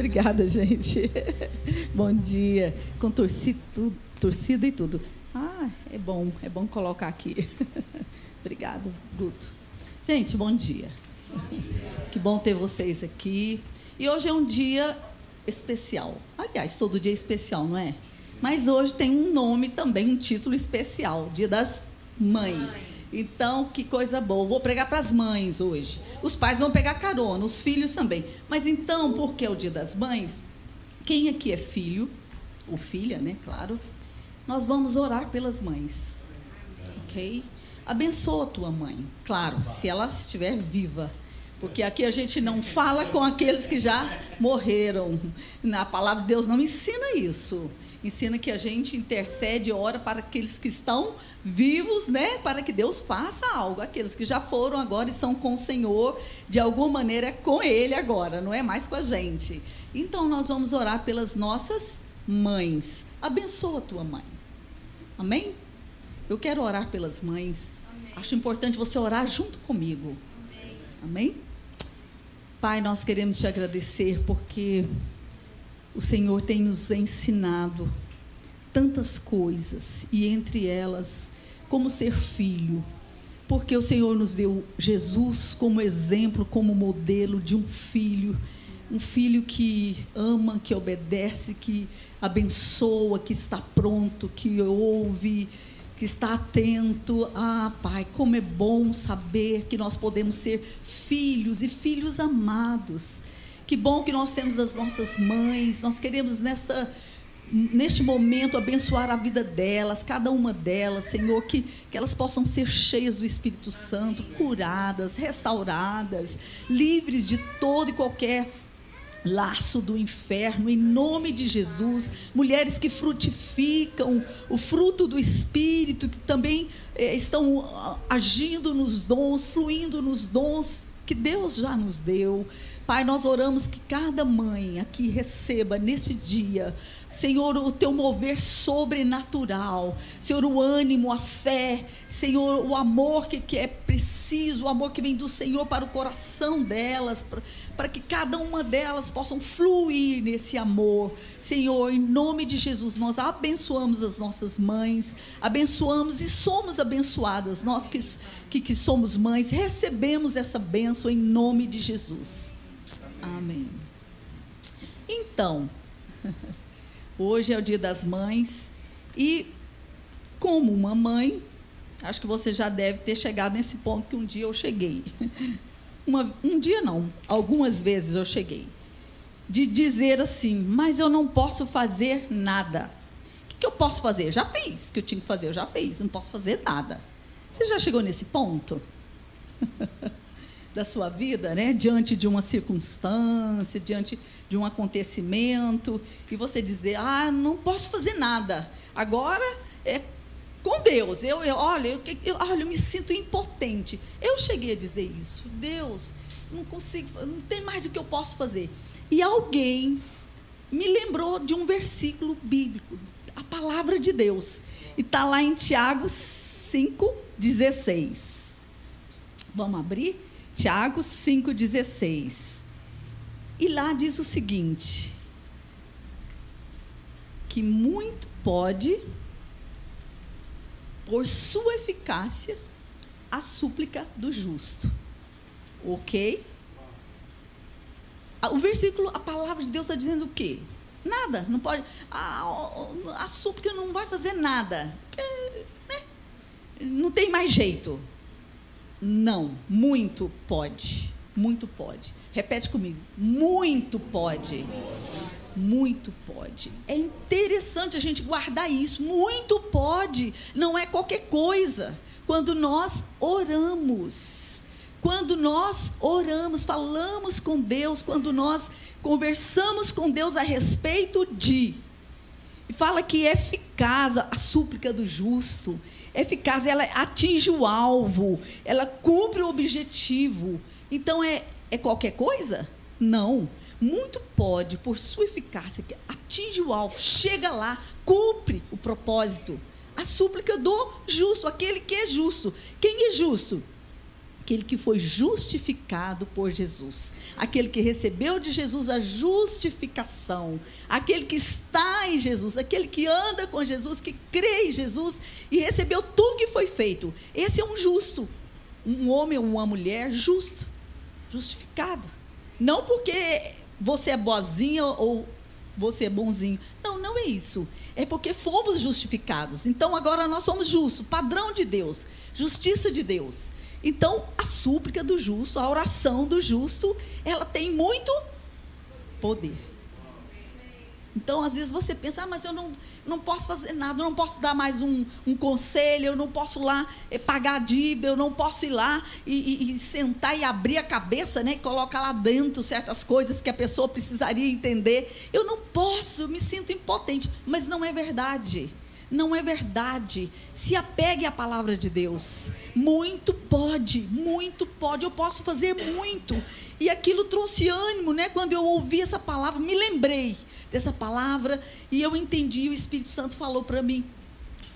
Obrigada, gente. Bom dia. Com torcida, torcida e tudo. Ah, é bom, é bom colocar aqui. Obrigada, Guto. Gente, bom dia. bom dia. Que bom ter vocês aqui. E hoje é um dia especial. Aliás, todo dia é especial, não é? Mas hoje tem um nome também, um título especial, Dia das Mães. Então, que coisa boa. Vou pregar para as mães hoje. Os pais vão pegar carona, os filhos também. Mas então, porque é o Dia das Mães, quem aqui é filho, ou filha, né, claro, nós vamos orar pelas mães. OK? Abençoa a tua mãe. Claro, se ela estiver viva. Porque aqui a gente não fala com aqueles que já morreram. Na palavra de Deus não ensina isso ensina que a gente intercede, ora para aqueles que estão vivos, né? Para que Deus faça algo. Aqueles que já foram agora estão com o Senhor, de alguma maneira é com Ele agora, não é mais com a gente. Então nós vamos orar pelas nossas mães. Abençoa a tua mãe. Amém? Eu quero orar pelas mães. Amém. Acho importante você orar junto comigo. Amém? Amém? Pai, nós queremos te agradecer porque o Senhor tem nos ensinado tantas coisas, e entre elas, como ser filho, porque o Senhor nos deu Jesus como exemplo, como modelo de um filho, um filho que ama, que obedece, que abençoa, que está pronto, que ouve, que está atento. Ah, Pai, como é bom saber que nós podemos ser filhos e filhos amados que bom que nós temos as nossas mães. Nós queremos nesta neste momento abençoar a vida delas, cada uma delas, Senhor, que, que elas possam ser cheias do Espírito Santo, curadas, restauradas, livres de todo e qualquer laço do inferno, em nome de Jesus. Mulheres que frutificam o fruto do Espírito, que também eh, estão ah, agindo nos dons, fluindo nos dons que Deus já nos deu. Pai, nós oramos que cada mãe aqui receba nesse dia, Senhor, o teu mover sobrenatural, Senhor, o ânimo, a fé, Senhor, o amor que, que é preciso, o amor que vem do Senhor para o coração delas, para, para que cada uma delas possam fluir nesse amor. Senhor, em nome de Jesus, nós abençoamos as nossas mães, abençoamos e somos abençoadas, nós que, que, que somos mães, recebemos essa bênção em nome de Jesus. Amém. Então, hoje é o Dia das Mães e, como uma mãe, acho que você já deve ter chegado nesse ponto que um dia eu cheguei. Uma, um dia não, algumas vezes eu cheguei. De dizer assim, mas eu não posso fazer nada. O que, que eu posso fazer? Já fiz. O que eu tinha que fazer, eu já fiz. Não posso fazer nada. Você já chegou nesse ponto? da sua vida, né, diante de uma circunstância, diante de um acontecimento, e você dizer: "Ah, não posso fazer nada. Agora é com Deus. Eu, eu olha, eu, eu, olha, eu me sinto impotente. Eu cheguei a dizer isso. Deus, não consigo, não tem mais o que eu posso fazer. E alguém me lembrou de um versículo bíblico, a palavra de Deus. E está lá em Tiago 5,16. Vamos abrir? Tiago 5,16. E lá diz o seguinte: que muito pode, por sua eficácia, a súplica do justo. Ok? O versículo, a palavra de Deus está dizendo o quê? Nada, não pode. A, a, súplica não vai fazer nada. Porque, né? Não tem mais jeito. Não, muito pode. Muito pode. Repete comigo. Muito pode. Muito pode. É interessante a gente guardar isso. Muito pode. Não é qualquer coisa. Quando nós oramos, quando nós oramos, falamos com Deus, quando nós conversamos com Deus a respeito de. E fala que é eficaz a súplica do justo eficaz, ela atinge o alvo, ela cumpre o objetivo. Então é, é qualquer coisa? Não. Muito pode, por sua eficácia, que atinge o alvo, chega lá, cumpre o propósito. A súplica do justo, aquele que é justo. Quem é justo? Aquele que foi justificado por Jesus, aquele que recebeu de Jesus a justificação, aquele que está em Jesus, aquele que anda com Jesus, que crê em Jesus e recebeu tudo que foi feito. Esse é um justo, um homem ou uma mulher justo, justificado. Não porque você é boazinha ou você é bonzinho. Não, não é isso. É porque fomos justificados. Então agora nós somos justos, padrão de Deus, justiça de Deus. Então, a súplica do justo, a oração do justo, ela tem muito poder. Então, às vezes você pensa, ah, mas eu não, não posso fazer nada, eu não posso dar mais um, um conselho, eu não posso lá eh, pagar a dívida, eu não posso ir lá e, e, e, sentar e abrir a cabeça, né, colocar lá dentro certas coisas que a pessoa precisaria entender. Eu não posso, eu me sinto impotente, mas não é verdade. Não é verdade. Se apegue à palavra de Deus. Muito pode, muito pode. Eu posso fazer muito. E aquilo trouxe ânimo, né? Quando eu ouvi essa palavra, me lembrei dessa palavra e eu entendi. O Espírito Santo falou para mim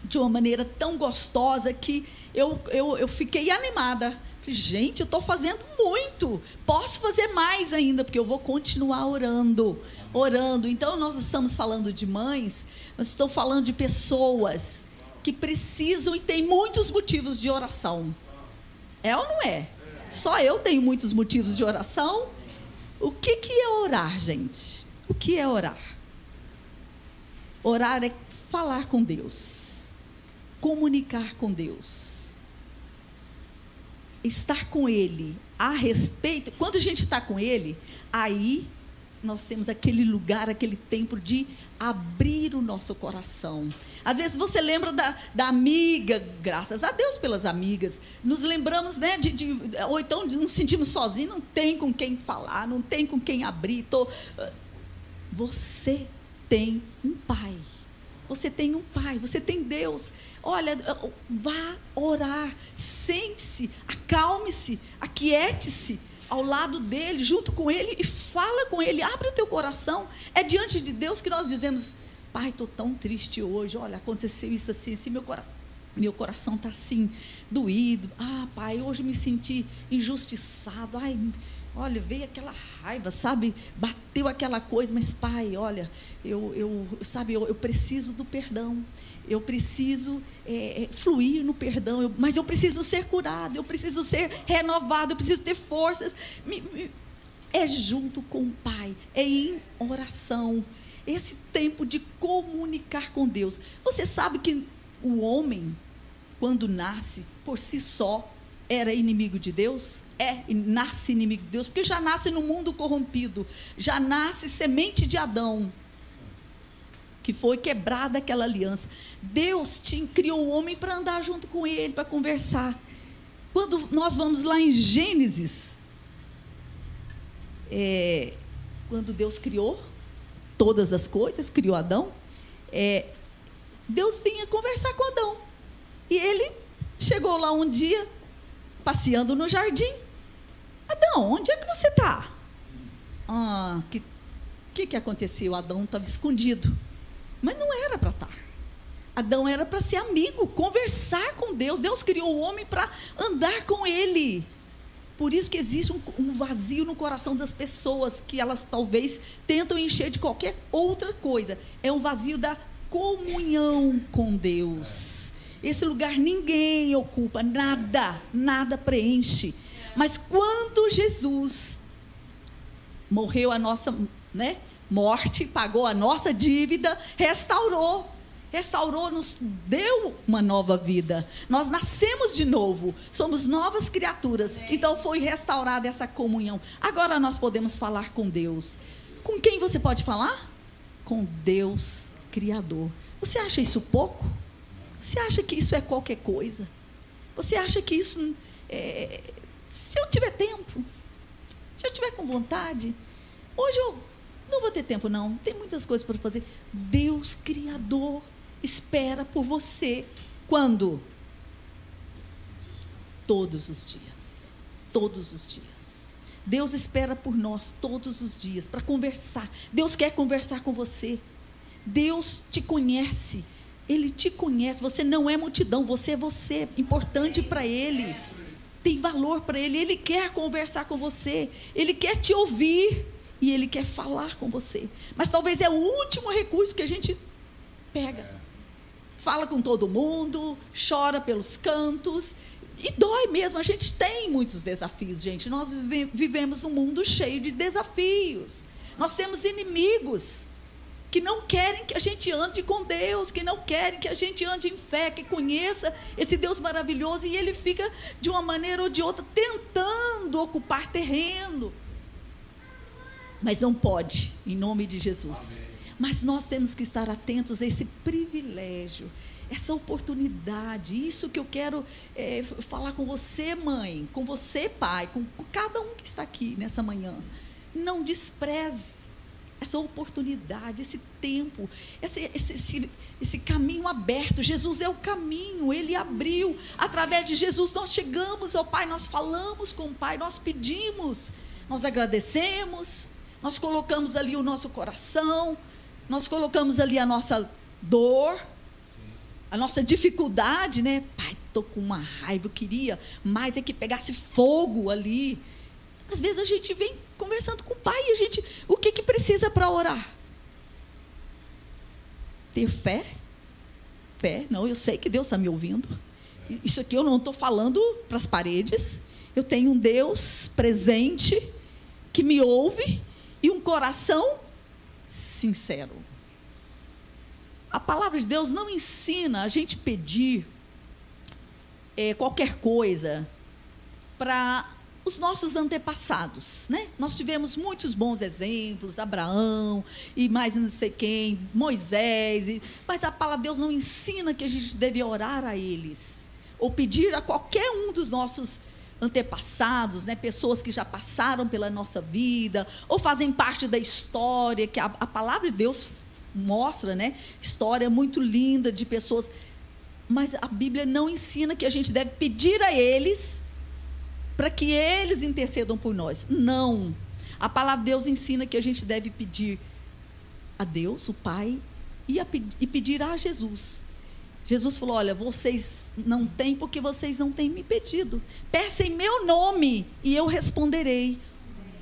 de uma maneira tão gostosa que eu, eu, eu fiquei animada. Gente, eu estou fazendo muito. Posso fazer mais ainda, porque eu vou continuar orando. Orando. Então, nós estamos falando de mães, mas estou falando de pessoas que precisam e têm muitos motivos de oração. É ou não é? Só eu tenho muitos motivos de oração. O que, que é orar, gente? O que é orar? Orar é falar com Deus, comunicar com Deus estar com Ele a respeito, quando a gente está com Ele, aí nós temos aquele lugar, aquele tempo de abrir o nosso coração. Às vezes você lembra da, da amiga, graças a Deus pelas amigas. Nos lembramos, né? De, de, ou então nos sentimos sozinhos, não tem com quem falar, não tem com quem abrir. Tô... Você tem um pai. Você tem um pai, você tem Deus. Olha, vá orar, sente-se, acalme-se, aquiete-se ao lado dele, junto com ele e fala com ele, abre o teu coração. É diante de Deus que nós dizemos: Pai, estou tão triste hoje, olha, aconteceu isso assim, assim meu coração. Meu coração está assim, doído. Ah, pai, hoje me senti injustiçado. Ai, Olha, veio aquela raiva, sabe? Bateu aquela coisa, mas pai, olha, eu, eu sabe, eu, eu preciso do perdão. Eu preciso é, é fluir no perdão, eu, mas eu preciso ser curado, eu preciso ser renovado, eu preciso ter forças. Me, me, é junto com o Pai, é em oração. Esse tempo de comunicar com Deus. Você sabe que o homem, quando nasce, por si só, era inimigo de Deus? É, nasce inimigo de Deus, porque já nasce no mundo corrompido, já nasce semente de Adão, que foi quebrada aquela aliança. Deus te, criou o homem para andar junto com ele, para conversar. Quando nós vamos lá em Gênesis, é, quando Deus criou todas as coisas, criou Adão, é, Deus vinha conversar com Adão. E ele chegou lá um dia, passeando no jardim. Adão, onde é que você está? Ah, que que, que aconteceu? Adão estava escondido. Mas não era para estar. Tá. Adão era para ser amigo, conversar com Deus. Deus criou o homem para andar com ele. Por isso que existe um, um, vazio no coração das pessoas que elas talvez tentam encher de qualquer outra coisa. É um vazio da comunhão com Deus. Esse lugar ninguém ocupa, nada, nada preenche. Mas quando Jesus morreu a nossa né, morte, pagou a nossa dívida, restaurou. Restaurou, nos deu uma nova vida. Nós nascemos de novo, somos novas criaturas. Então foi restaurada essa comunhão. Agora nós podemos falar com Deus. Com quem você pode falar? Com Deus Criador. Você acha isso pouco? Você acha que isso é qualquer coisa? Você acha que isso. É, se eu tiver tempo, se eu tiver com vontade, hoje eu não vou ter tempo, não. Tem muitas coisas para fazer. Deus Criador espera por você. Quando? Todos os dias. Todos os dias. Deus espera por nós todos os dias para conversar. Deus quer conversar com você. Deus te conhece. Ele te conhece, você não é multidão, você é você, importante para Ele. tem valor para ele, ele quer conversar com você, ele quer te ouvir e ele quer falar com você. Mas talvez é o último recurso que a gente pega. Fala com todo mundo, chora pelos cantos, e dói mesmo. A gente tem muitos desafios, gente. Nós vivemos num mundo cheio de desafios. Nós temos inimigos que não querem que a gente ande com Deus, que não querem que a gente ande em fé, que conheça esse Deus maravilhoso e ele fica de uma maneira ou de outra tentando ocupar terreno. Mas não pode, em nome de Jesus. Amém. Mas nós temos que estar atentos a esse privilégio, essa oportunidade, isso que eu quero é, falar com você, mãe, com você, pai, com, com cada um que está aqui nessa manhã. Não despreze essa oportunidade, esse tempo, esse, esse, esse, esse, caminho aberto. Jesus é o caminho, ele abriu. Através de Jesus nós chegamos ao Pai, nós falamos com o Pai, nós pedimos, nós agradecemos, nós colocamos ali o nosso coração, nós colocamos ali a nossa dor, a nossa dificuldade, né? Pai, estou com uma raiva, eu queria mais é que pegasse fogo ali. Às vezes a gente vem conversando com o pai e a gente, o que que precisa para orar? Ter fé? Fé? Não, eu sei que Deus está me ouvindo. Isso aqui eu não estou falando para as paredes. Eu tenho um Deus presente que me ouve e um coração sincero. A palavra de Deus não ensina a gente pedir é, qualquer coisa para os nossos antepassados, né? Nós tivemos muitos bons exemplos, Abraão e mais não sei quem, Moisés, e, mas a palavra de Deus não ensina que a gente deve orar a eles ou pedir a qualquer um dos nossos antepassados, né? Pessoas que já passaram pela nossa vida ou fazem parte da história que a, a palavra de Deus mostra, né? História muito linda de pessoas, mas a Bíblia não ensina que a gente deve pedir a eles para que eles intercedam por nós. Não. A palavra de Deus ensina que a gente deve pedir a Deus, o Pai, e, a, e pedir a Jesus. Jesus falou: Olha, vocês não têm porque vocês não têm me pedido. Peça em meu nome e eu responderei.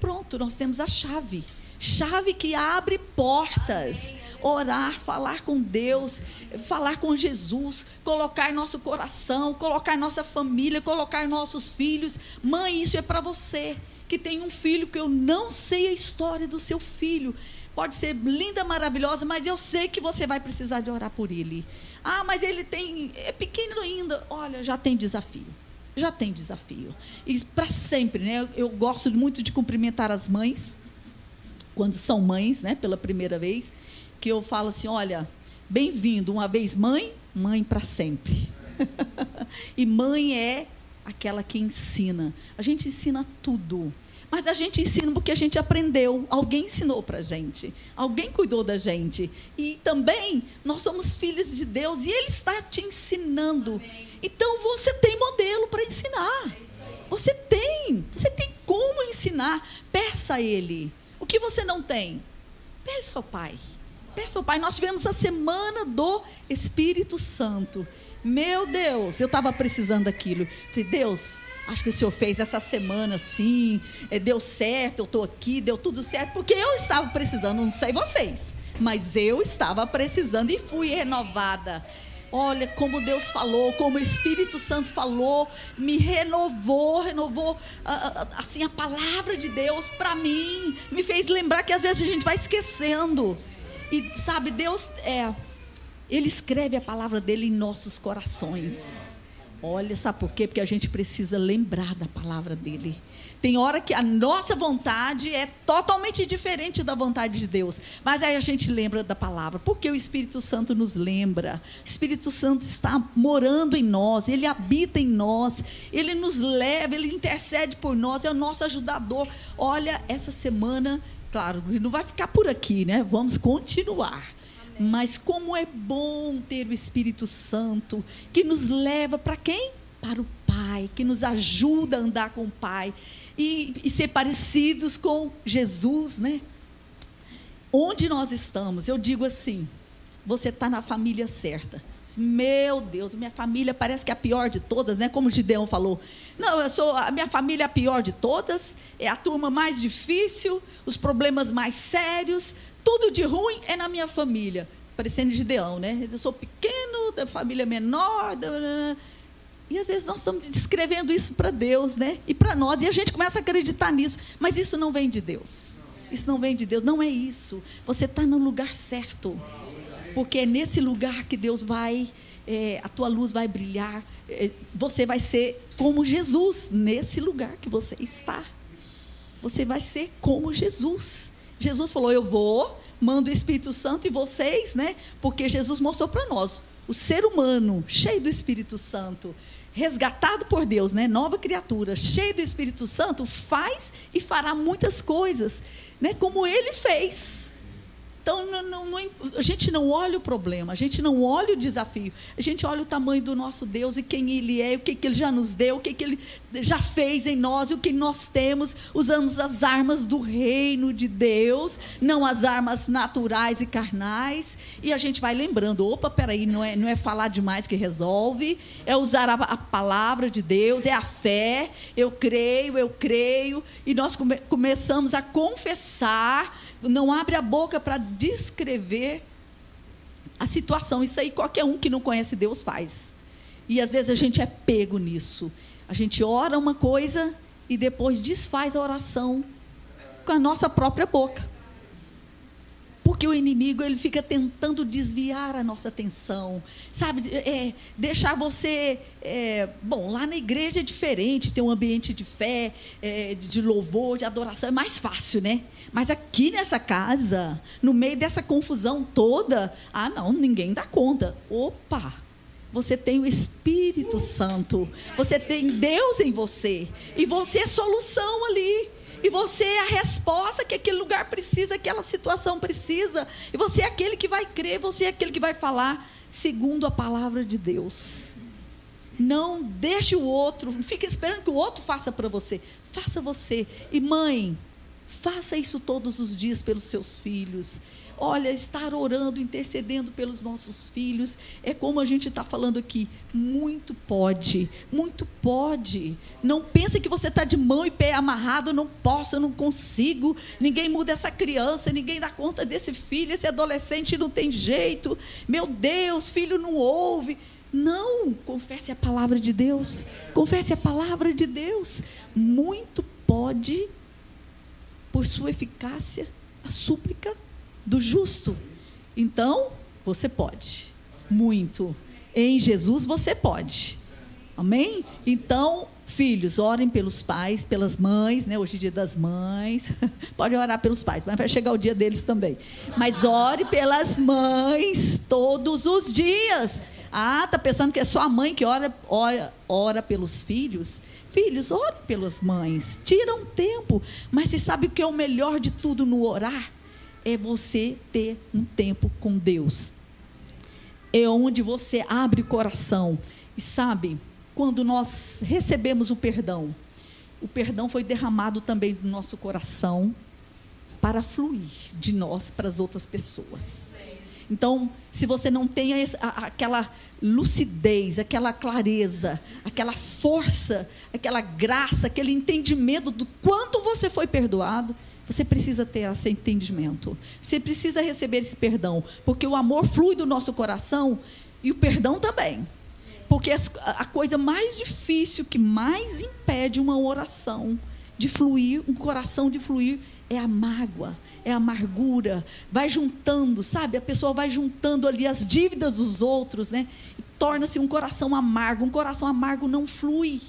Pronto, nós temos a chave chave que abre portas. Orar, falar com Deus, falar com Jesus, colocar nosso coração, colocar nossa família, colocar nossos filhos. Mãe, isso é para você que tem um filho que eu não sei a história do seu filho. Pode ser linda, maravilhosa, mas eu sei que você vai precisar de orar por ele. Ah, mas ele tem é pequeno ainda. Olha, já tem desafio já tem desafio. E para sempre, né? Eu gosto muito de cumprimentar as mães quando são mães, né, pela primeira vez, que eu falo assim, olha, bem-vindo, uma vez mãe, mãe para sempre. e mãe é aquela que ensina. A gente ensina tudo. Mas a gente ensina porque a gente aprendeu. Alguém ensinou para a gente. Alguém cuidou da gente. E também nós somos filhos de Deus e Ele está te ensinando. Então você tem modelo para ensinar. Você tem. Você tem como ensinar. Peça a Ele. O que você não tem? Peça ao Pai. Peça ao Pai. Nós tivemos a semana do Espírito Santo. Meu Deus, eu estava precisando daquilo. Deus, acho que o Senhor fez essa semana assim, deu certo, eu estou aqui, deu tudo certo, porque eu estava precisando, não sei vocês, mas eu estava precisando e fui renovada. Olha como Deus falou, como o Espírito Santo falou, me renovou, renovou assim a palavra de Deus para mim, me fez lembrar que às vezes a gente vai esquecendo. E sabe, Deus é ele escreve a palavra dele em nossos corações. Olha, sabe por quê? Porque a gente precisa lembrar da palavra dele. Tem hora que a nossa vontade é totalmente diferente da vontade de Deus. Mas aí a gente lembra da palavra. Porque o Espírito Santo nos lembra. O Espírito Santo está morando em nós. Ele habita em nós. Ele nos leva, ele intercede por nós. É o nosso ajudador. Olha, essa semana, claro, não vai ficar por aqui, né? Vamos continuar. Mas como é bom ter o Espírito Santo que nos leva para quem? Para o Pai, que nos ajuda a andar com o Pai e, e ser parecidos com Jesus, né? Onde nós estamos, eu digo assim: você está na família certa. Meu Deus, minha família parece que é a pior de todas, né? Como Gideão falou. Não, eu sou a minha família é a pior de todas, é a turma mais difícil, os problemas mais sérios, tudo de ruim é na minha família. Parecendo Gideão, né? Eu sou pequeno, da família menor. Da... E às vezes nós estamos descrevendo isso para Deus, né? E para nós, e a gente começa a acreditar nisso. Mas isso não vem de Deus. Isso não vem de Deus, não é isso. Você está no lugar certo porque é nesse lugar que Deus vai, é, a tua luz vai brilhar, é, você vai ser como Jesus, nesse lugar que você está. Você vai ser como Jesus. Jesus falou: Eu vou, mando o Espírito Santo e vocês, né? Porque Jesus mostrou para nós, o ser humano cheio do Espírito Santo, resgatado por Deus, né? Nova criatura, cheio do Espírito Santo, faz e fará muitas coisas, né? Como ele fez. Então, não, não, não, a gente não olha o problema, a gente não olha o desafio, a gente olha o tamanho do nosso Deus e quem Ele é, o que, que Ele já nos deu, o que, que Ele já fez em nós e o que nós temos. Usamos as armas do reino de Deus, não as armas naturais e carnais. E a gente vai lembrando: opa, peraí, não é, não é falar demais que resolve, é usar a, a palavra de Deus, é a fé. Eu creio, eu creio. E nós come, começamos a confessar não abre a boca para descrever a situação. Isso aí qualquer um que não conhece Deus faz. E às vezes a gente é pego nisso. A gente ora uma coisa e depois desfaz a oração com a nossa própria boca. Porque o inimigo ele fica tentando desviar a nossa atenção, sabe? É, deixar você. É, bom, lá na igreja é diferente, tem um ambiente de fé, é, de louvor, de adoração, é mais fácil, né? Mas aqui nessa casa, no meio dessa confusão toda, ah, não, ninguém dá conta. Opa! Você tem o Espírito Santo, você tem Deus em você, e você é solução ali. E você é a resposta que aquele lugar precisa, aquela situação precisa. E você é aquele que vai crer, você é aquele que vai falar segundo a palavra de Deus. Não deixe o outro, fique esperando que o outro faça para você. Faça você. E mãe, faça isso todos os dias pelos seus filhos. Olha, estar orando, intercedendo pelos nossos filhos, é como a gente está falando aqui. Muito pode, muito pode. Não pense que você está de mão e pé amarrado, eu não posso, eu não consigo. Ninguém muda essa criança, ninguém dá conta desse filho, esse adolescente não tem jeito. Meu Deus, filho não ouve. Não, confesse a palavra de Deus. Confesse a palavra de Deus. Muito pode, por sua eficácia, a súplica do justo. Então, você pode. Muito. Em Jesus você pode. Amém? Então, filhos, orem pelos pais, pelas mães, né? Hoje é dia das mães. Pode orar pelos pais, mas vai chegar o dia deles também. Mas ore pelas mães todos os dias. Ah, tá pensando que é só a mãe que ora, ora, ora pelos filhos? Filhos, ore pelas mães. Tira um tempo. Mas você sabe o que é o melhor de tudo no orar? É você ter um tempo com Deus. É onde você abre o coração. E sabe, quando nós recebemos o perdão, o perdão foi derramado também no nosso coração para fluir de nós para as outras pessoas. Então, se você não tem aquela lucidez, aquela clareza, aquela força, aquela graça, aquele entendimento do quanto você foi perdoado, você precisa ter esse entendimento. Você precisa receber esse perdão. Porque o amor flui do nosso coração e o perdão também. Porque a coisa mais difícil, que mais impede uma oração de fluir, um coração de fluir, é a mágoa, é a amargura. Vai juntando, sabe? A pessoa vai juntando ali as dívidas dos outros, né? E torna-se um coração amargo. Um coração amargo não flui.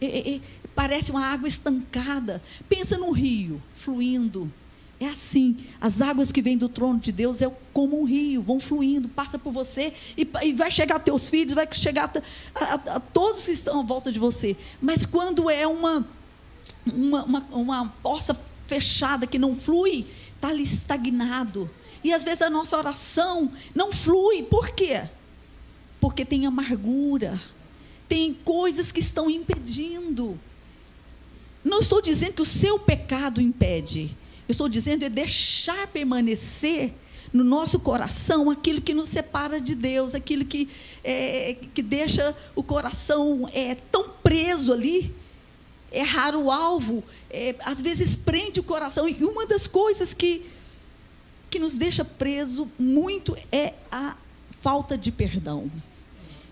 É, é, é, parece uma água estancada. Pensa no rio fluindo. É assim, as águas que vêm do trono de Deus é como um rio, vão fluindo, passa por você e, e vai chegar a teus filhos, vai chegar a, a, a, todos que estão à volta de você. Mas quando é uma, uma, uma, uma poça fechada que não flui, está ali estagnado. E às vezes a nossa oração não flui, por quê? Porque tem amargura, tem coisas que estão impedindo. Não estou dizendo que o seu pecado impede. Eu estou dizendo é deixar permanecer no nosso coração aquilo que nos separa de Deus, aquilo que, é, que deixa o coração é, tão preso ali. Errar o alvo, é, às vezes prende o coração. E uma das coisas que, que nos deixa preso muito é a falta de perdão.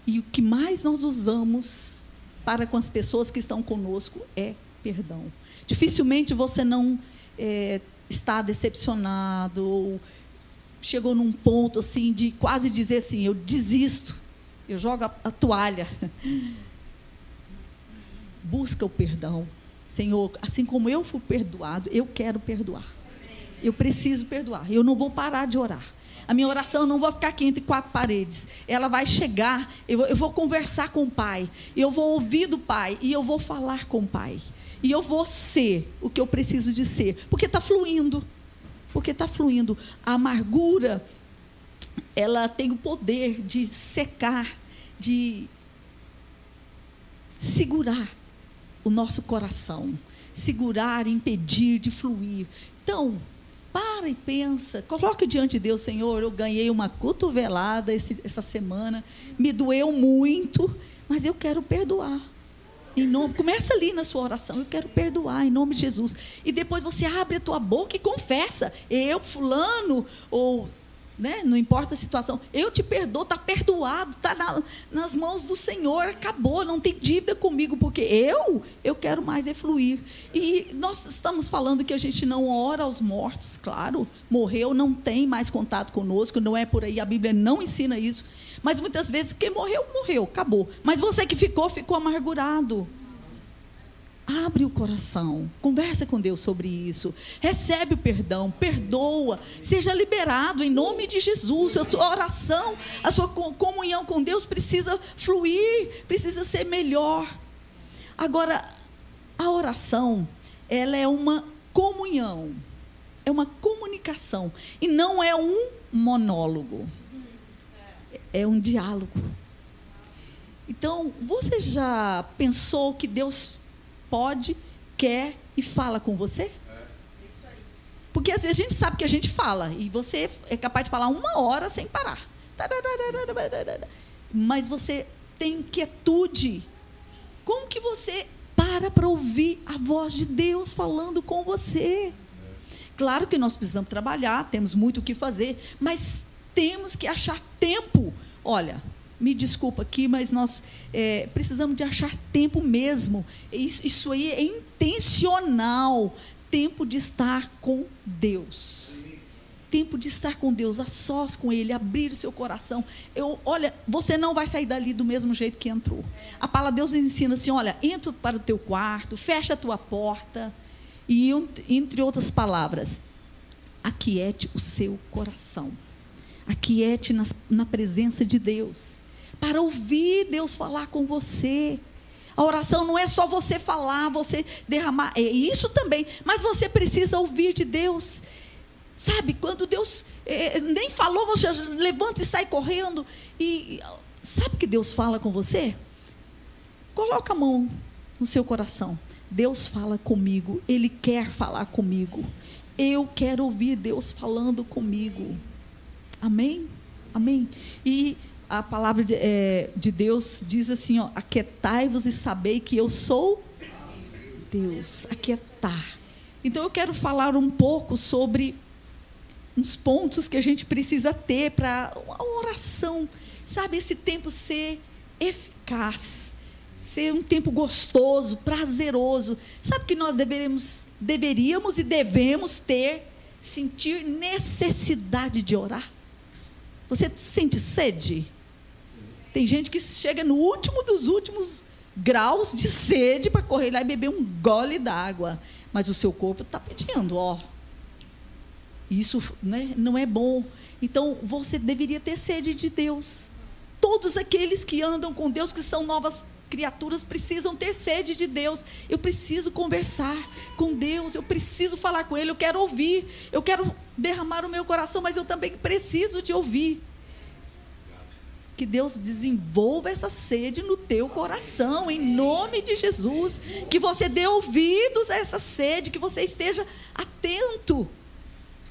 E o que mais nós usamos para com as pessoas que estão conosco é perdão. Dificilmente você não é, está decepcionado ou chegou num ponto assim de quase dizer assim, eu desisto, eu jogo a, a toalha. Busca o perdão. Senhor, assim como eu fui perdoado, eu quero perdoar. Eu preciso perdoar. Eu não vou parar de orar. A minha oração não vai ficar aqui entre quatro paredes. Ela vai chegar, eu, eu vou conversar com o Pai. Eu vou ouvir do Pai e eu vou falar com o Pai. E eu vou ser o que eu preciso de ser. Porque está fluindo. Porque está fluindo. A amargura, ela tem o poder de secar, de segurar o nosso coração. Segurar, impedir de fluir. Então, para e pensa, coloque diante de Deus, Senhor, eu ganhei uma cotovelada esse, essa semana, me doeu muito, mas eu quero perdoar. Em nome, começa ali na sua oração, eu quero perdoar em nome de Jesus. E depois você abre a tua boca e confessa. Eu, fulano, ou né? Não importa a situação. Eu te perdoo, está perdoado, está na, nas mãos do Senhor, acabou, não tem dívida comigo, porque eu, eu quero mais é fluir. E nós estamos falando que a gente não ora aos mortos, claro, morreu, não tem mais contato conosco, não é por aí, a Bíblia não ensina isso. Mas muitas vezes quem morreu, morreu, acabou. Mas você que ficou, ficou amargurado. Abre o coração, conversa com Deus sobre isso, recebe o perdão, perdoa, seja liberado em nome de Jesus. A sua oração, a sua comunhão com Deus precisa fluir, precisa ser melhor. Agora, a oração, ela é uma comunhão, é uma comunicação e não é um monólogo, é um diálogo. Então, você já pensou que Deus pode, quer e fala com você? Porque às vezes a gente sabe que a gente fala e você é capaz de falar uma hora sem parar. Mas você tem quietude. Como que você para para ouvir a voz de Deus falando com você? Claro que nós precisamos trabalhar, temos muito o que fazer, mas temos que achar tempo. Olha, me desculpa aqui, mas nós é, precisamos de achar tempo mesmo. Isso, isso aí é intencional. Tempo de estar com Deus. Tempo de estar com Deus, a sós com Ele, abrir o seu coração. Eu, olha, você não vai sair dali do mesmo jeito que entrou. A palavra de Deus ensina assim: olha, entra para o teu quarto, fecha a tua porta. E, entre outras palavras, aquiete o seu coração. Aquiete na, na presença de Deus para ouvir Deus falar com você. A oração não é só você falar, você derramar, é isso também, mas você precisa ouvir de Deus. Sabe, quando Deus é, nem falou, você levanta e sai correndo. E sabe que Deus fala com você? Coloca a mão no seu coração. Deus fala comigo, Ele quer falar comigo. Eu quero ouvir Deus falando comigo. Amém? Amém? E a palavra de, é, de Deus diz assim: ó, aquietai-vos e sabei que eu sou Deus. Aquietar. Então eu quero falar um pouco sobre uns pontos que a gente precisa ter para a oração, sabe, esse tempo ser eficaz, ser um tempo gostoso, prazeroso. Sabe que nós deveríamos, deveríamos e devemos ter, sentir necessidade de orar? Você sente sede? Tem gente que chega no último dos últimos graus de sede para correr lá e beber um gole d'água. Mas o seu corpo está pedindo, ó. Isso né, não é bom. Então, você deveria ter sede de Deus. Todos aqueles que andam com Deus, que são novas criaturas, precisam ter sede de Deus. Eu preciso conversar com Deus, eu preciso falar com Ele, eu quero ouvir, eu quero derramar o meu coração, mas eu também preciso de ouvir que Deus desenvolva essa sede no teu coração, em nome de Jesus. Que você dê ouvidos a essa sede, que você esteja atento.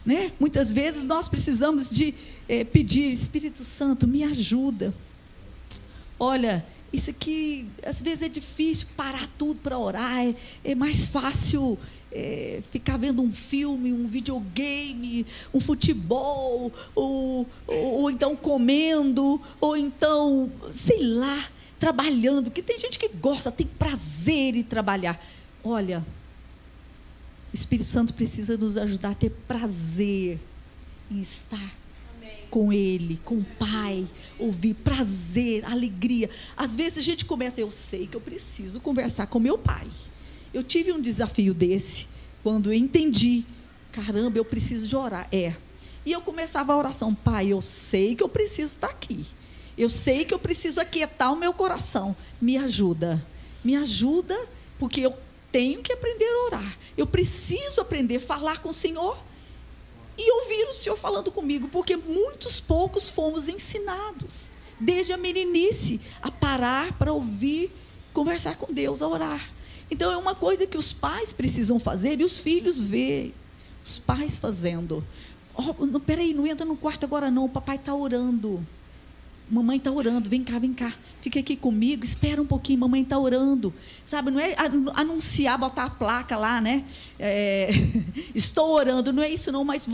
Né? Muitas vezes nós precisamos de é, pedir, Espírito Santo, me ajuda. Olha, isso aqui às vezes é difícil parar tudo para orar, é, é, mais fácil é, ficar vendo um filme, um videogame, um futebol, ou, ou, ou então comendo, ou então, sei lá, trabalhando, porque tem gente que gosta, tem prazer em trabalhar. Olha, o Espírito Santo precisa nos ajudar a ter prazer em estar com Ele, com o Pai, ouvir prazer, alegria. Às vezes a gente começa, eu sei que eu preciso conversar com meu Pai. Eu tive um desafio desse, quando eu entendi, caramba, eu preciso de orar. É. E eu começava a oração, Pai, eu sei que eu preciso estar aqui. Eu sei que eu preciso aquietar o meu coração. Me ajuda. Me ajuda, porque eu tenho que aprender a orar. Eu preciso aprender a falar com o Senhor e ouvir o Senhor falando comigo, porque muitos poucos fomos ensinados, desde a meninice, a parar para ouvir, conversar com Deus, a orar. Então é uma coisa que os pais precisam fazer e os filhos ver os pais fazendo. Oh, não, peraí, não entra no quarto agora não, o papai está orando. Mamãe está orando, vem cá, vem cá. Fica aqui comigo, espera um pouquinho, mamãe está orando. Sabe, não é anunciar, botar a placa lá, né? É, estou orando, não é isso não, mas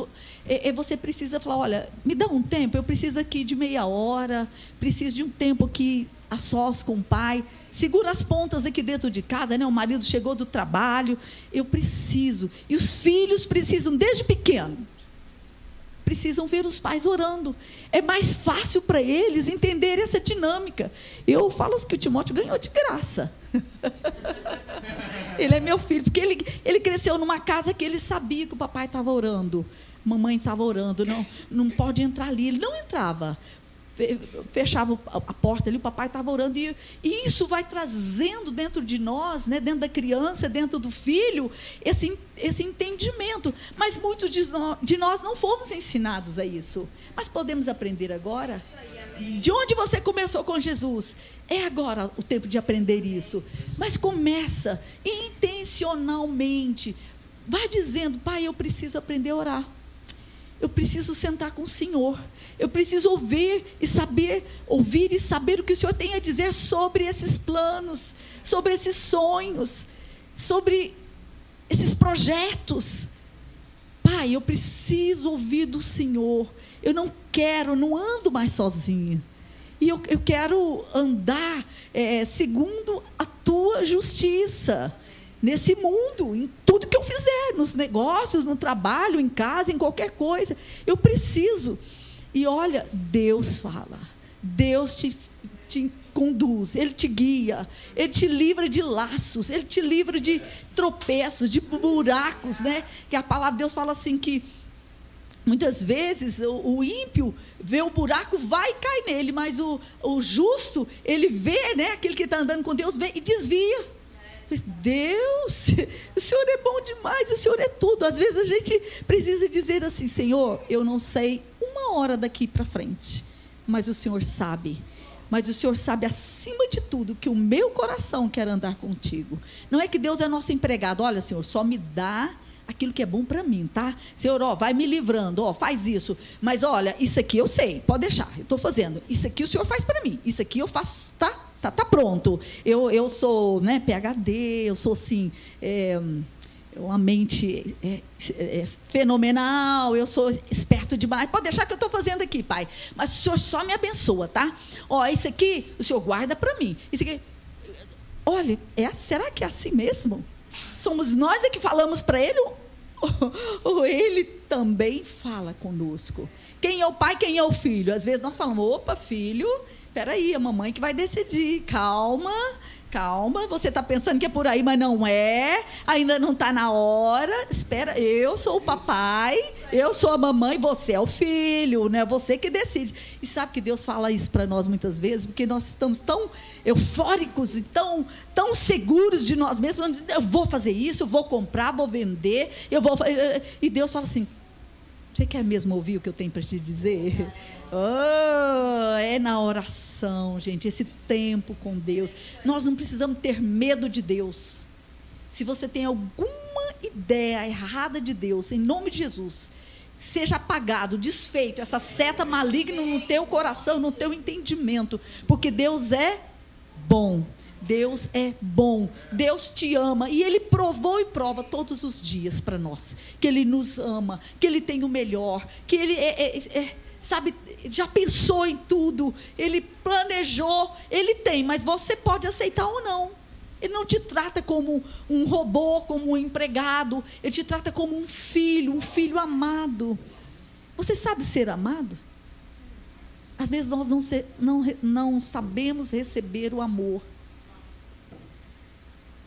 é, é, você precisa falar, olha, me dá um tempo, eu preciso aqui de meia hora, preciso de um tempo aqui a sós com o pai. Segura as pontas aqui dentro de casa, né? O marido chegou do trabalho, eu preciso. E os filhos precisam, desde pequeno, precisam ver os pais orando. É mais fácil para eles entender essa dinâmica. Eu falo que o Timóteo ganhou de graça. ele é meu filho, porque ele, ele cresceu numa casa que ele sabia que o papai estava orando. Mamãe estava orando, não, não pode entrar ali. Ele não entrava fechava a porta ali, o papai estava orando, e, e, isso vai trazendo dentro de nós, né, dentro da criança, dentro do filho, esse, esse entendimento. Mas muitos de de nós não fomos ensinados a isso. Mas podemos aprender agora? De onde você começou com Jesus? É agora o tempo de aprender isso. Mas começa intencionalmente. Vai dizendo, pai, eu preciso aprender a orar. Eu preciso sentar com o Senhor. Eu preciso ouvir e saber, ouvir e saber o que o Senhor tem a dizer sobre esses planos, sobre esses sonhos, sobre esses projetos. Pai, eu preciso ouvir do Senhor. Eu não quero, não ando mais sozinha. E eu, eu quero andar é, segundo a tua justiça nesse mundo, em tudo que eu fizer, nos negócios, no trabalho, em casa, em qualquer coisa. Eu preciso. E olha, Deus fala. Deus te, te conduz, Ele te guia, Ele te livra de laços, Ele te livra de tropeços, de buracos, né? Que a palavra de Deus fala assim que muitas vezes o, o ímpio vê o buraco, vai e cai nele, mas o, o justo, ele vê, né? Aquele que está andando com Deus, vê e desvia. Deus, o Senhor é bom demais, o Senhor é tudo. Às vezes a gente precisa dizer assim: Senhor, eu não sei uma hora daqui para frente, mas o Senhor sabe. Mas o Senhor sabe acima de tudo que o meu coração quer andar contigo. Não é que Deus é nosso empregado. Olha, Senhor, só me dá aquilo que é bom para mim, tá? Senhor, ó, vai me livrando, ó, faz isso. Mas olha, isso aqui eu sei, pode deixar, eu estou fazendo. Isso aqui o Senhor faz para mim, isso aqui eu faço, tá? Tá, tá pronto. Eu, eu sou né, PHD, eu sou assim. É, uma mente é, é, fenomenal, eu sou esperto demais. Pode deixar que eu estou fazendo aqui, pai. Mas o senhor só me abençoa, tá? Ó, isso aqui o senhor guarda para mim. Isso aqui. Olha, é, será que é assim mesmo? Somos nós é que falamos para ele ou, ou ele também fala conosco? Quem é o pai, quem é o filho? Às vezes nós falamos, opa, filho, Peraí, a mamãe que vai decidir. Calma, calma. Você está pensando que é por aí, mas não é. Ainda não está na hora. Espera, eu sou o papai, eu sou a mamãe, você é o filho, né? Você que decide. E sabe que Deus fala isso para nós muitas vezes, porque nós estamos tão eufóricos e tão, tão seguros de nós mesmos. Eu vou fazer isso, eu vou comprar, vou vender, eu vou. E Deus fala assim: você quer mesmo ouvir o que eu tenho para te dizer? Oh, é na oração, gente, esse tempo com Deus. Nós não precisamos ter medo de Deus. Se você tem alguma ideia errada de Deus, em nome de Jesus, seja apagado, desfeito, essa seta maligna no teu coração, no teu entendimento, porque Deus é bom. Deus é bom, Deus te ama e Ele provou e prova todos os dias para nós que Ele nos ama, que Ele tem o melhor, que Ele é, é, é, sabe, já pensou em tudo, Ele planejou, Ele tem, mas você pode aceitar ou não. Ele não te trata como um robô, como um empregado. Ele te trata como um filho, um filho amado. Você sabe ser amado? Às vezes nós não, não, não sabemos receber o amor.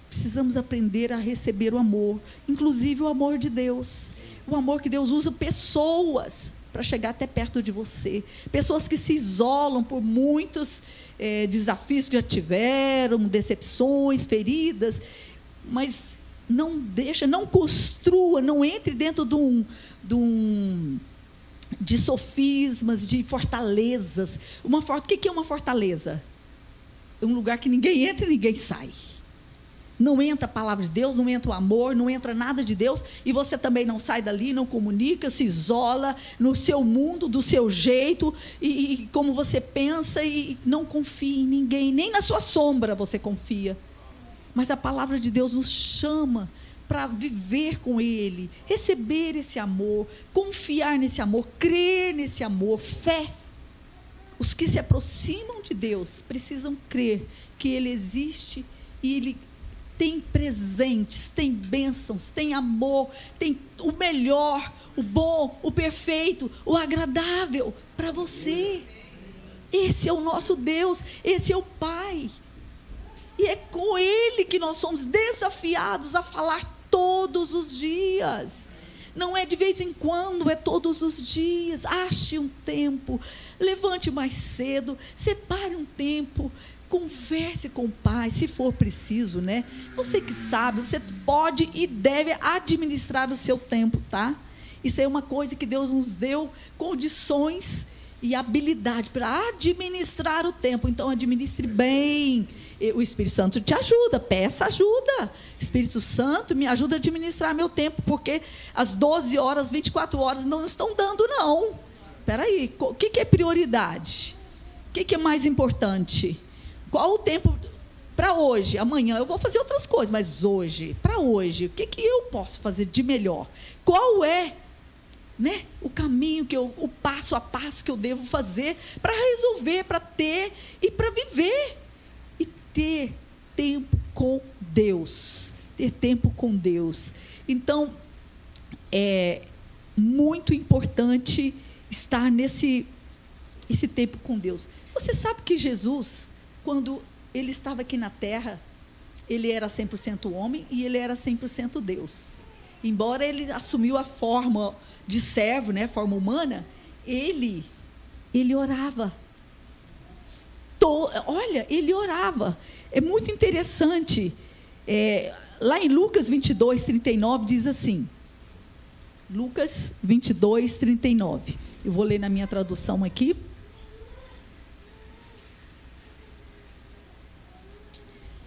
Precisamos aprender a receber o amor, inclusive o amor de Deus. O amor que Deus usa pessoas para chegar até perto de você. Pessoas que se isolam por muitos é, desafios que já tiveram, decepções, feridas, mas não deixa, não construa, não entre dentro de um, de, um, de sofismas, de fortalezas. Uma for, o que é uma fortaleza? É um lugar que ninguém entra e ninguém sai. Não entra a palavra de Deus, não entra o amor, não entra nada de Deus, e você também não sai dali, não comunica, se isola no seu mundo, do seu jeito, e, e como você pensa, e não confia em ninguém, nem na sua sombra você confia. Mas a palavra de Deus nos chama para viver com Ele, receber esse amor, confiar nesse amor, crer nesse amor, fé. Os que se aproximam de Deus precisam crer que Ele existe e Ele tem presentes, tem bênçãos, tem amor, tem o melhor, o bom, o perfeito, o agradável para você. Esse é o nosso Deus, esse é o Pai. E é com Ele que nós somos desafiados a falar todos os dias. Não é de vez em quando, é todos os dias. Ache um tempo, levante mais cedo, separe um tempo, Converse com o pai, se for preciso, né? Você que sabe, você pode e deve administrar o seu tempo, tá? Isso é uma coisa que Deus nos deu condições e habilidade para administrar o tempo. Então, administre bem. O Espírito Santo te ajuda, peça ajuda. Espírito Santo, me ajuda a administrar meu tempo, porque as 12 horas, 24 horas não estão dando, não. Espera aí, o que é prioridade? O que é mais importante? Qual o tempo para hoje? Amanhã eu vou fazer outras coisas, mas hoje, para hoje, o que, que eu posso fazer de melhor? Qual é né, o caminho que eu, o passo a passo que eu devo fazer para resolver, para ter e para viver e ter tempo com Deus, ter tempo com Deus. Então é muito importante estar nesse esse tempo com Deus. Você sabe que Jesus quando ele estava aqui na terra, ele era 100% homem e ele era 100% Deus. Embora ele assumiu a forma de servo, né, forma humana, ele ele orava. To, olha, ele orava. É muito interessante. É, lá em Lucas 22, 39, diz assim. Lucas 22, 39. Eu vou ler na minha tradução aqui.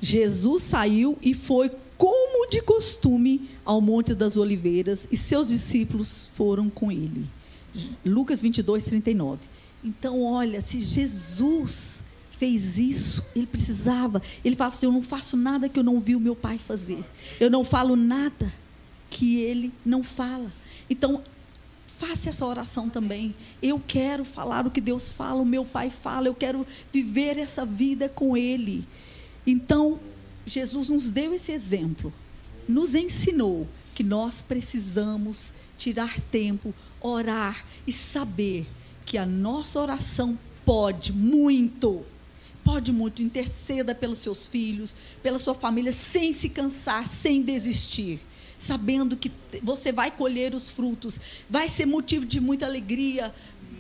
Jesus saiu e foi, como de costume, ao Monte das Oliveiras, e seus discípulos foram com ele. Lucas 22, 39. Então, olha, se Jesus fez isso, ele precisava. Ele fala assim: Eu não faço nada que eu não vi o meu pai fazer. Eu não falo nada que ele não fala. Então, faça essa oração também. Eu quero falar o que Deus fala, o meu pai fala, eu quero viver essa vida com ele. Então, Jesus nos deu esse exemplo, nos ensinou que nós precisamos tirar tempo, orar e saber que a nossa oração pode muito, pode muito, interceda pelos seus filhos, pela sua família, sem se cansar, sem desistir. Sabendo que você vai colher os frutos, vai ser motivo de muita alegria,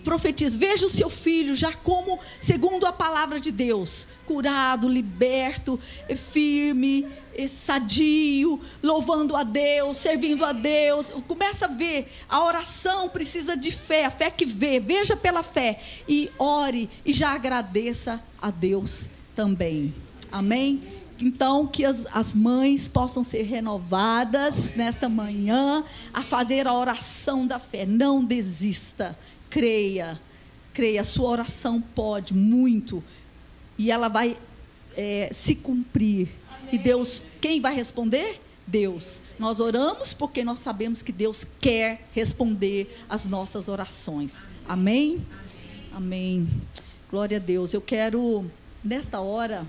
profetiza, veja o seu filho já como, segundo a palavra de Deus, curado, liberto, firme, sadio, louvando a Deus, servindo a Deus. Começa a ver, a oração precisa de fé, a fé que vê, veja pela fé e ore e já agradeça a Deus também. Amém? Então, que as, as mães possam ser renovadas nesta manhã a fazer a oração da fé. Não desista. Creia. Creia. Sua oração pode muito. E ela vai é, se cumprir. E Deus, quem vai responder? Deus. Nós oramos porque nós sabemos que Deus quer responder as nossas orações. Amém? Amém. Glória a Deus. Eu quero, nesta hora,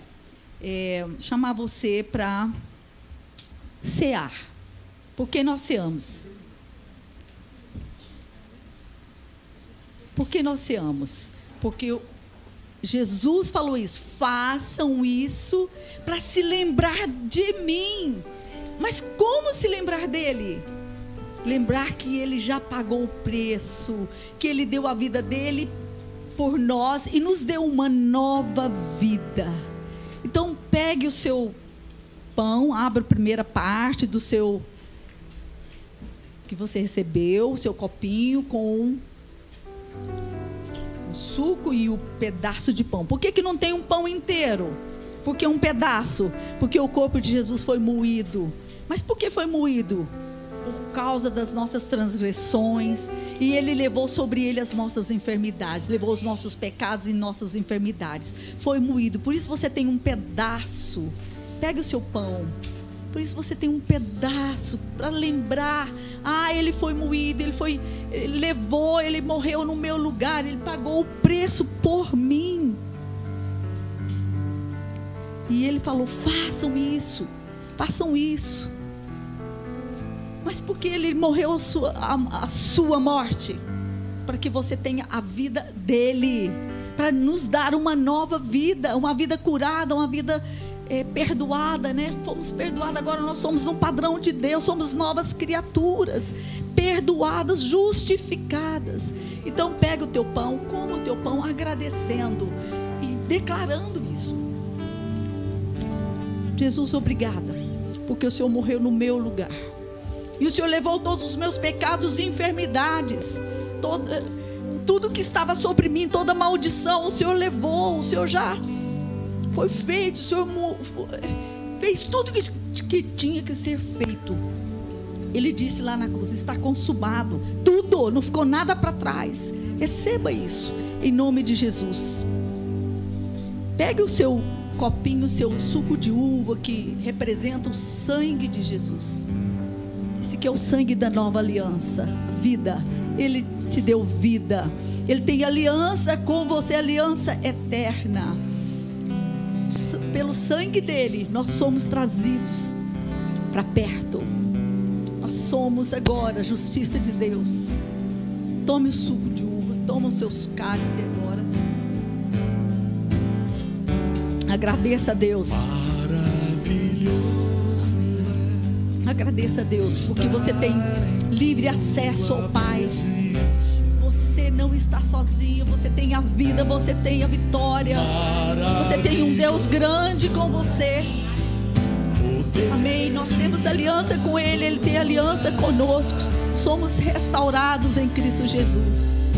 é, chamar você para cear. Por que nós ceamos? Por que nós ceamos? Porque Jesus falou isso. Façam isso para se lembrar de mim. Mas como se lembrar dele? Lembrar que ele já pagou o preço, que ele deu a vida dele por nós e nos deu uma nova vida. Então, pegue o seu pão, abra a primeira parte do seu que você recebeu, o seu copinho com o suco e o pedaço de pão. Por que, que não tem um pão inteiro? Porque um pedaço? Porque o corpo de Jesus foi moído. Mas por que foi moído? Por causa das nossas transgressões. E ele levou sobre ele as nossas enfermidades. Levou os nossos pecados e nossas enfermidades. Foi moído. Por isso você tem um pedaço. Pegue o seu pão. Por isso você tem um pedaço para lembrar. Ah, ele foi moído, ele foi, ele levou, ele morreu no meu lugar, ele pagou o preço por mim. E ele falou: façam isso, façam isso. Mas por que ele morreu a sua, a, a sua morte? Para que você tenha a vida dele, para nos dar uma nova vida, uma vida curada, uma vida é, perdoada, né? Fomos perdoados, agora nós somos no padrão de Deus, somos novas criaturas, perdoadas, justificadas. Então pega o teu pão, coma o teu pão agradecendo e declarando isso. Jesus, obrigada, porque o Senhor morreu no meu lugar. E o Senhor levou todos os meus pecados e enfermidades. Toda, tudo que estava sobre mim, toda maldição, o Senhor levou, o Senhor já foi feito, o Senhor fez tudo que, que tinha que ser feito. Ele disse lá na cruz: está consumado, tudo, não ficou nada para trás. Receba isso, em nome de Jesus. Pegue o seu copinho, o seu suco de uva que representa o sangue de Jesus. Esse que é o sangue da nova aliança, vida. Ele te deu vida. Ele tem aliança com você, aliança eterna. Pelo sangue dele, nós somos trazidos para perto. Nós somos agora a justiça de Deus. Tome o suco de uva, toma os seus cálices agora. Agradeça a Deus. Agradeça a Deus, porque você tem livre acesso ao Pai. Você não está sozinho, você tem a vida, você tem a vitória. Você tem um Deus grande com você. Amém. Nós temos aliança com Ele, Ele tem aliança conosco. Somos restaurados em Cristo Jesus.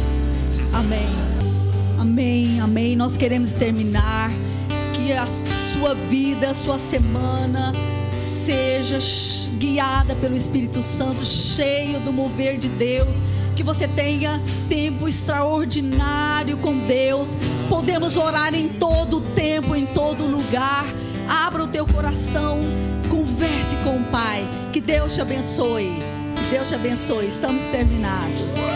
Amém. Amém, amém. Nós queremos terminar. Que a sua vida, a sua semana seja guiada pelo Espírito Santo, cheio do mover de Deus. Que você tenha tempo extraordinário com Deus. Podemos orar em todo tempo, em todo lugar. Abra o teu coração, converse com o Pai. Que Deus te abençoe. Que Deus te abençoe. Estamos terminados.